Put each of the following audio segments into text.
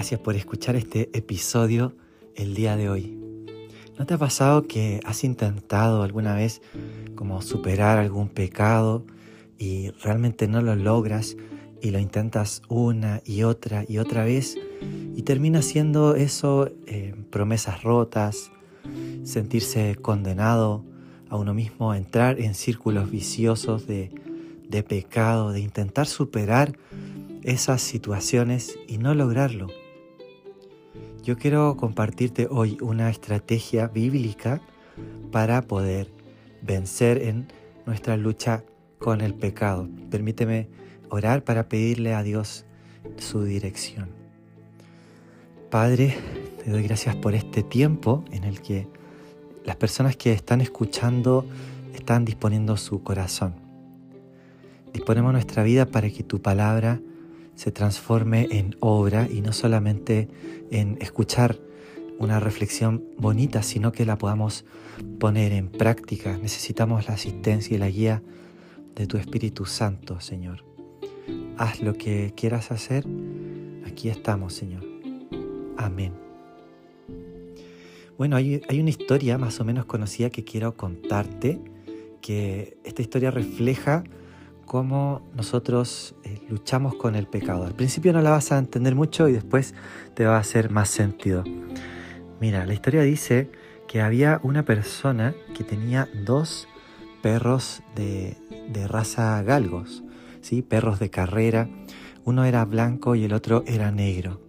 Gracias por escuchar este episodio el día de hoy. ¿No te ha pasado que has intentado alguna vez como superar algún pecado y realmente no lo logras y lo intentas una y otra y otra vez y termina siendo eso eh, promesas rotas, sentirse condenado a uno mismo, entrar en círculos viciosos de, de pecado, de intentar superar esas situaciones y no lograrlo. Yo quiero compartirte hoy una estrategia bíblica para poder vencer en nuestra lucha con el pecado. Permíteme orar para pedirle a Dios su dirección. Padre, te doy gracias por este tiempo en el que las personas que están escuchando están disponiendo su corazón. Disponemos nuestra vida para que tu palabra se transforme en obra y no solamente en escuchar una reflexión bonita, sino que la podamos poner en práctica. Necesitamos la asistencia y la guía de tu Espíritu Santo, Señor. Haz lo que quieras hacer. Aquí estamos, Señor. Amén. Bueno, hay, hay, una historia más o menos conocida que quiero contarte, que esta historia refleja cómo nosotros eh, luchamos con el pecado. Al principio no la vas a entender mucho y después te va a hacer más sentido. Mira, la historia dice que había una persona que tenía dos perros de, raza galgos, ¿sí? perros de carrera. Uno era blanco y el otro era negro.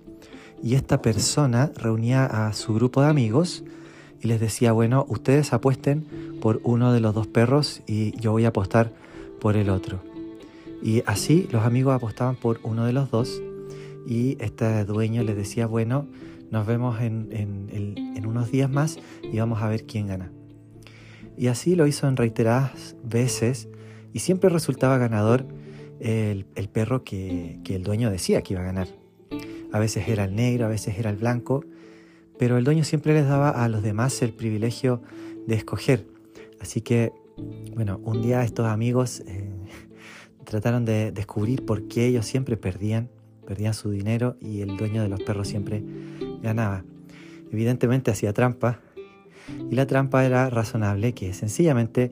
Y esta persona reunía a su grupo de amigos y les decía, bueno, ustedes apuesten por uno de los dos perros y yo voy a apostar por el otro. Y así los amigos apostaban por uno de los dos y este dueño les decía, bueno, nos vemos en, unos días más y vamos a ver quién gana. Y así lo hizo en reiteradas veces y siempre resultaba ganador el, perro que, que, el dueño decía que iba a ganar. A veces era el negro, a veces era el blanco, pero el dueño siempre les daba a los demás el privilegio de escoger. Así que, bueno, un día estos amigos eh, trataron de descubrir por qué ellos siempre perdían, perdían su dinero y el dueño de los perros siempre ganaba. Evidentemente hacía trampa y la trampa era razonable, que sencillamente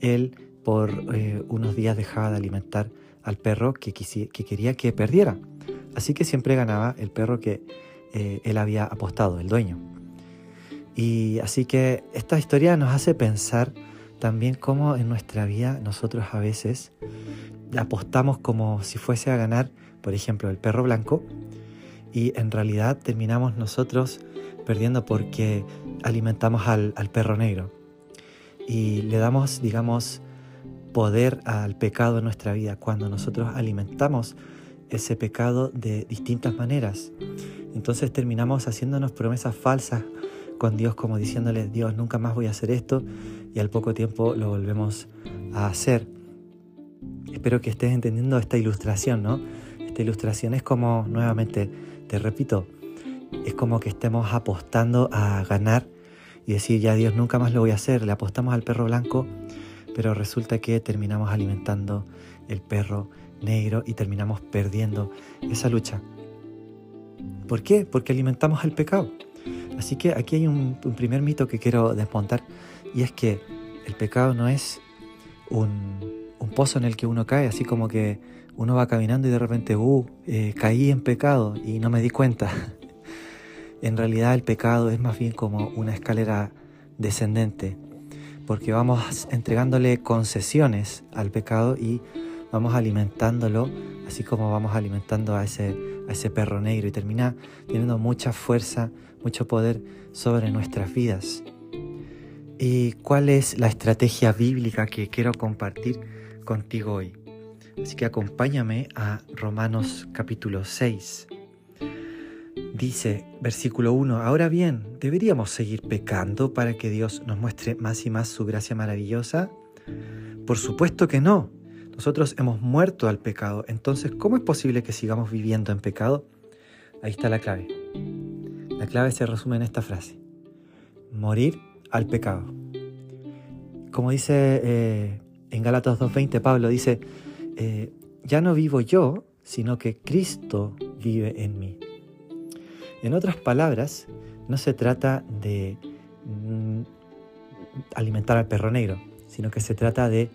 él por eh, unos días dejaba de alimentar al perro que, que, quería que perdiera. Así que siempre ganaba el perro que eh, él había apostado, el dueño. Y así que esta historia nos hace pensar también cómo en nuestra vida nosotros a veces apostamos como si fuese a ganar, por ejemplo, el perro blanco, y en realidad terminamos nosotros perdiendo porque alimentamos al, perro negro. Y le damos, digamos, poder al pecado en nuestra vida cuando nosotros alimentamos ese pecado de distintas maneras. Entonces terminamos haciéndonos promesas falsas con Dios como diciéndole, Dios, nunca más voy a hacer esto y al poco tiempo lo volvemos a hacer. Espero que estés entendiendo esta ilustración, ¿no? Esta ilustración es como, nuevamente, te repito, es como que estemos apostando a ganar y decir, ya Dios, nunca más lo voy a hacer, le apostamos al perro blanco, pero resulta que terminamos alimentando el perro negro y terminamos perdiendo esa lucha. ¿Por qué? Porque alimentamos al pecado. Así que aquí hay un, un primer mito que quiero desmontar y es que el pecado no es un, un pozo en el que uno cae, así como que uno va caminando y de repente, uh, eh, caí en pecado y no me di cuenta. en realidad el pecado es más bien como una escalera descendente, porque vamos entregándole concesiones al pecado y vamos alimentándolo, así como vamos alimentando a ese, a ese perro negro y termina teniendo mucha fuerza, mucho poder sobre nuestras vidas. ¿Y cuál es la estrategia bíblica que quiero compartir? Contigo hoy. Así que acompáñame a Romanos capítulo 6. Dice, versículo 1, ahora bien, ¿deberíamos seguir pecando para que Dios nos muestre más y más su gracia maravillosa? Por supuesto que no. Nosotros hemos muerto al pecado, entonces ¿cómo es posible que sigamos viviendo en pecado? Ahí está la clave. La clave se resume en esta frase. Morir al pecado. Como dice eh, en Galatas 2.20 Pablo dice, eh, ya no vivo yo, sino que Cristo vive en mí. En otras palabras, no se trata de mm, alimentar al perro negro, sino que se trata de,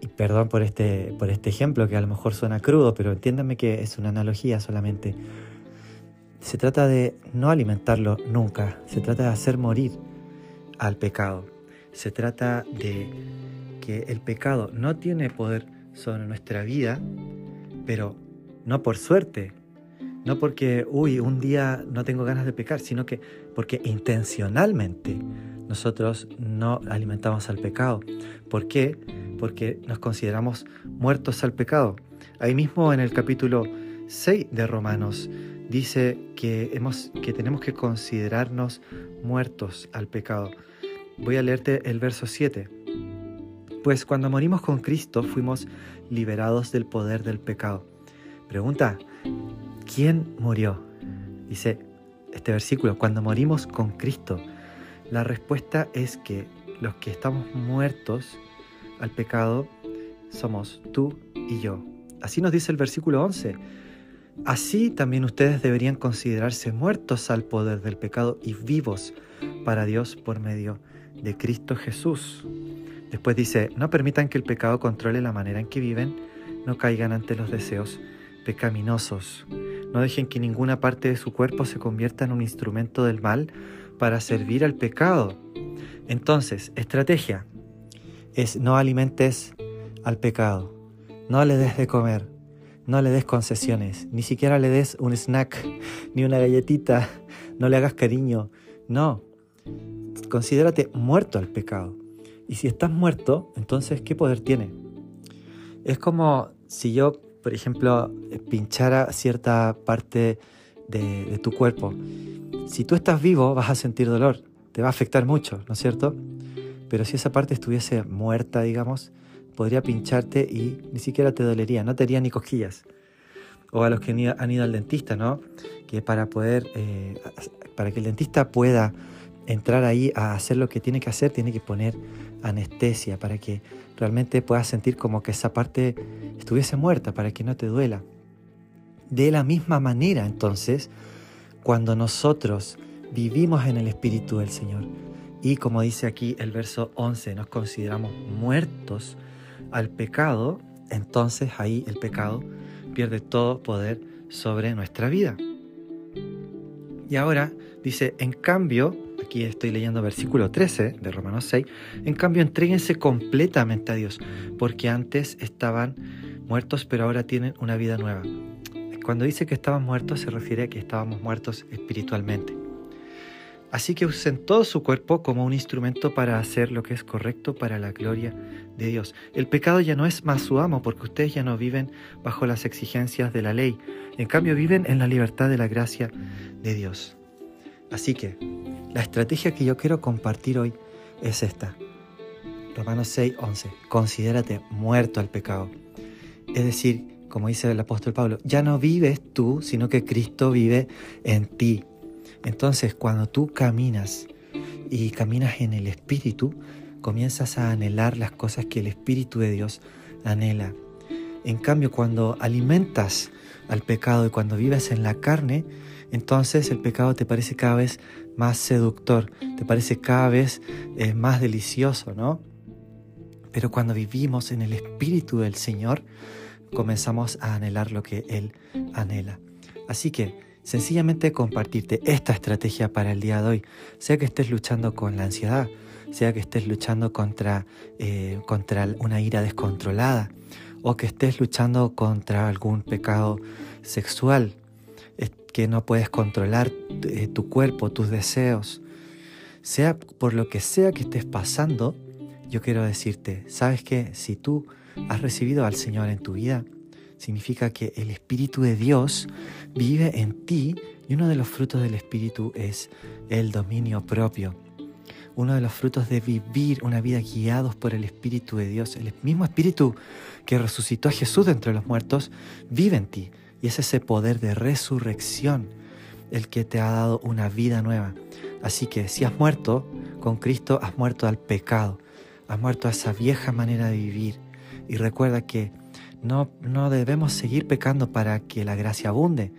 y perdón por este, por este ejemplo que a lo mejor suena crudo, pero entiéndanme que es una analogía solamente, se trata de no alimentarlo nunca, se trata de hacer morir al pecado, se trata de que el pecado no tiene poder sobre nuestra vida, pero no por suerte, no porque, uy, un día no tengo ganas de pecar, sino que porque intencionalmente nosotros no alimentamos al pecado. ¿Por qué? Porque nos consideramos muertos al pecado. Ahí mismo en el capítulo 6 de Romanos dice que, hemos, que tenemos que considerarnos muertos al pecado. Voy a leerte el verso 7. Pues cuando morimos con Cristo fuimos liberados del poder del pecado. Pregunta, ¿quién murió? Dice este versículo, cuando morimos con Cristo. La respuesta es que los que estamos muertos al pecado somos tú y yo. Así nos dice el versículo 11. Así también ustedes deberían considerarse muertos al poder del pecado y vivos para Dios por medio de Cristo Jesús. Después dice, no permitan que el pecado controle la manera en que viven, no caigan ante los deseos pecaminosos. No dejen que ninguna parte de su cuerpo se convierta en un instrumento del mal para servir al pecado. Entonces, estrategia es no alimentes al pecado, no le des de comer, no le des concesiones, ni siquiera le des un snack, ni una galletita, no le hagas cariño, no. Considérate muerto al pecado. Y si estás muerto, entonces, ¿qué poder tiene? Es como si yo por ejemplo, pinchara cierta parte de, tu cuerpo. Si tú estás vivo, vas a sentir dolor, te va a afectar mucho, ¿no es cierto? Pero si esa parte estuviese muerta, digamos, podría pincharte y ni siquiera te dolería, no te haría ni cosquillas. O a los que han ido al dentista, ¿no? Que para poder, eh, para que el dentista pueda entrar ahí a hacer lo que tiene que hacer, tiene que poner anestesia para que realmente puedas sentir como que esa parte estuviese muerta, para que no te duela. De la misma manera, entonces, cuando nosotros vivimos en el Espíritu del Señor y como dice aquí el verso 11, nos consideramos muertos al pecado, entonces ahí el pecado pierde todo poder sobre nuestra vida. Y ahora dice, en cambio, aquí estoy leyendo versículo 13 de Romanos 6, en cambio entréguense completamente a Dios, porque antes estaban muertos, pero ahora tienen una vida nueva. Cuando dice que estaban muertos se refiere a que estábamos muertos espiritualmente. Así que usen todo su cuerpo como un instrumento para hacer lo que es correcto para la gloria de Dios. El pecado ya no es más su amo porque ustedes ya no viven bajo las exigencias de la ley. En cambio viven en la libertad de la gracia de Dios. Así que la estrategia que yo quiero compartir hoy es esta. Romanos 6, 11. Considérate muerto al pecado. Es decir, como dice el apóstol Pablo, ya no vives tú, sino que Cristo vive en ti. Entonces, cuando tú caminas y caminas en el Espíritu, comienzas a anhelar las cosas que el Espíritu de Dios anhela. En cambio, cuando alimentas al pecado y cuando vives en la carne, entonces el pecado te parece cada vez más seductor, te parece cada vez eh, más delicioso, ¿no? Pero cuando vivimos en el Espíritu del Señor, comenzamos a anhelar lo que Él anhela. Así que sencillamente compartirte esta estrategia para el día de hoy, sea que estés luchando con la ansiedad, sea que estés luchando contra, eh, contra una ira descontrolada, o que estés luchando contra algún pecado sexual, que no puedes controlar eh, tu cuerpo, tus deseos, sea por lo que sea que estés pasando, yo quiero decirte, ¿sabes que Si tú has recibido al Señor en tu vida, significa que el Espíritu de Dios vive en ti y uno de los frutos del Espíritu es el dominio propio. Uno de los frutos de vivir una vida guiados por el Espíritu de Dios, el mismo Espíritu que resucitó a Jesús de entre los muertos, vive en ti. Y es ese poder de resurrección el que te ha dado una vida nueva. Así que si has muerto con Cristo, has muerto al pecado, has muerto a esa vieja manera de vivir. Y recuerda que no, no debemos seguir pecando para que la gracia abunde.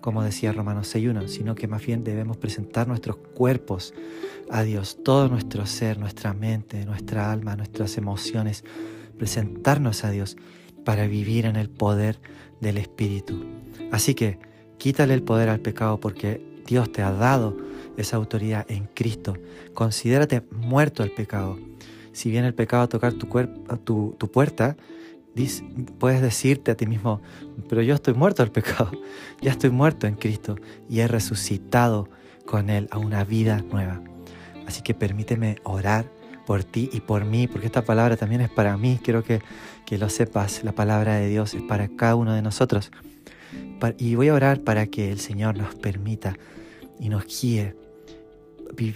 como decía Romanos 6.1, sino que más bien debemos presentar nuestros cuerpos a Dios, todo nuestro ser, nuestra mente, nuestra alma, nuestras emociones, presentarnos a Dios para vivir en el poder del Espíritu. Así que quítale el poder al pecado porque Dios te ha dado esa autoridad en Cristo. Considérate muerto al pecado. Si viene el pecado a tocar tu, puerta, puedes decirte a ti mismo, pero yo estoy muerto al pecado, ya estoy muerto en Cristo y he resucitado con Él a una vida nueva. Así que permíteme orar por ti y por mí, porque esta palabra también es para mí, quiero que, que lo sepas, la palabra de Dios es para cada uno de nosotros. Y voy a orar para que el Señor nos permita y nos guíe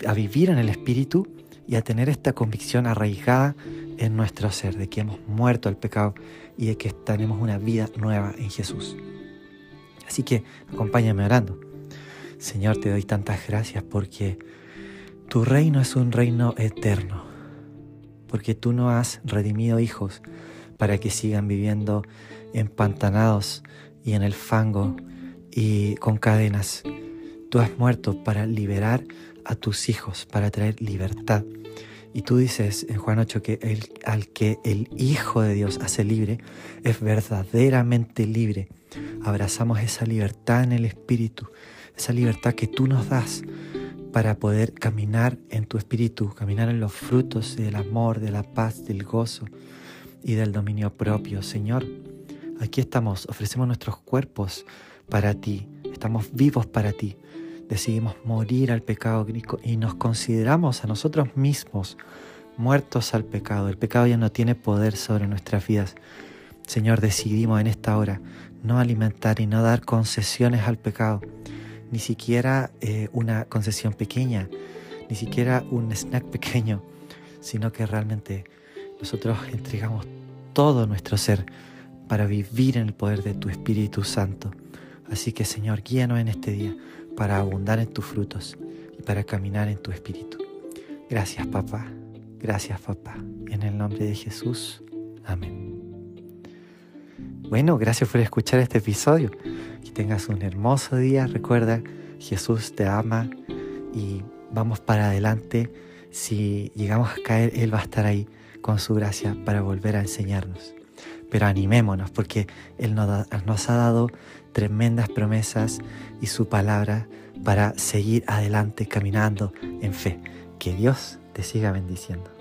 a vivir en el Espíritu y a tener esta convicción arraigada en nuestro ser, de que hemos muerto al pecado y de que tenemos una vida nueva en Jesús. Así que acompáñame orando. Señor, te doy tantas gracias porque tu reino es un reino eterno, porque tú no has redimido hijos para que sigan viviendo empantanados y en el fango y con cadenas. Tú has muerto para liberar a tus hijos, para traer libertad y tú dices en Juan 8 que el, al que el Hijo de Dios hace libre es verdaderamente libre. Abrazamos esa libertad en el Espíritu, esa libertad que tú nos das para poder caminar en tu Espíritu, caminar en los frutos del amor, de la paz, del gozo y del dominio propio. Señor, aquí estamos, ofrecemos nuestros cuerpos para ti, estamos vivos para ti decidimos morir al pecado y nos consideramos a nosotros mismos muertos al pecado. El pecado ya no tiene poder sobre nuestras vidas. Señor, decidimos en esta hora no alimentar y no dar concesiones al pecado, ni siquiera eh, una concesión pequeña, ni siquiera un snack pequeño, sino que realmente nosotros entregamos todo nuestro ser para vivir en el poder de tu Espíritu Santo. Así que Señor, guíanos en este día para abundar en tus frutos y para caminar en tu espíritu. Gracias, papá. Gracias, papá. En el nombre de Jesús. Amén. Bueno, gracias por escuchar este episodio. Que tengas un hermoso día. Recuerda, Jesús te ama y vamos para adelante. Si llegamos a caer, Él va a estar ahí con su gracia para volver a enseñarnos. Pero animémonos porque Él nos ha dado tremendas promesas y su palabra para seguir adelante caminando en fe. Que Dios te siga bendiciendo.